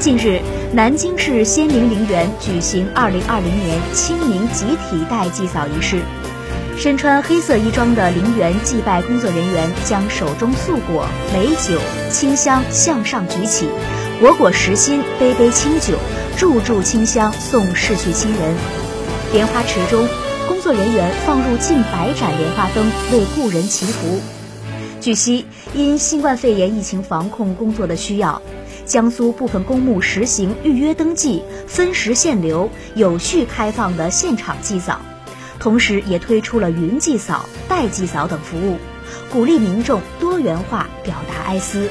近日，南京市仙林陵园举行2020年清明集体代祭扫仪式。身穿黑色衣装的陵园祭拜工作人员将手中素果、美酒、清香向上举起，果果实心，杯杯清酒，柱柱清香送逝去亲人。莲花池中，工作人员放入近百盏莲花灯，为故人祈福。据悉，因新冠肺炎疫情防控工作的需要。江苏部分公墓实行预约登记、分时限流、有序开放的现场祭扫，同时也推出了云祭扫、代祭扫等服务，鼓励民众多元化表达哀思。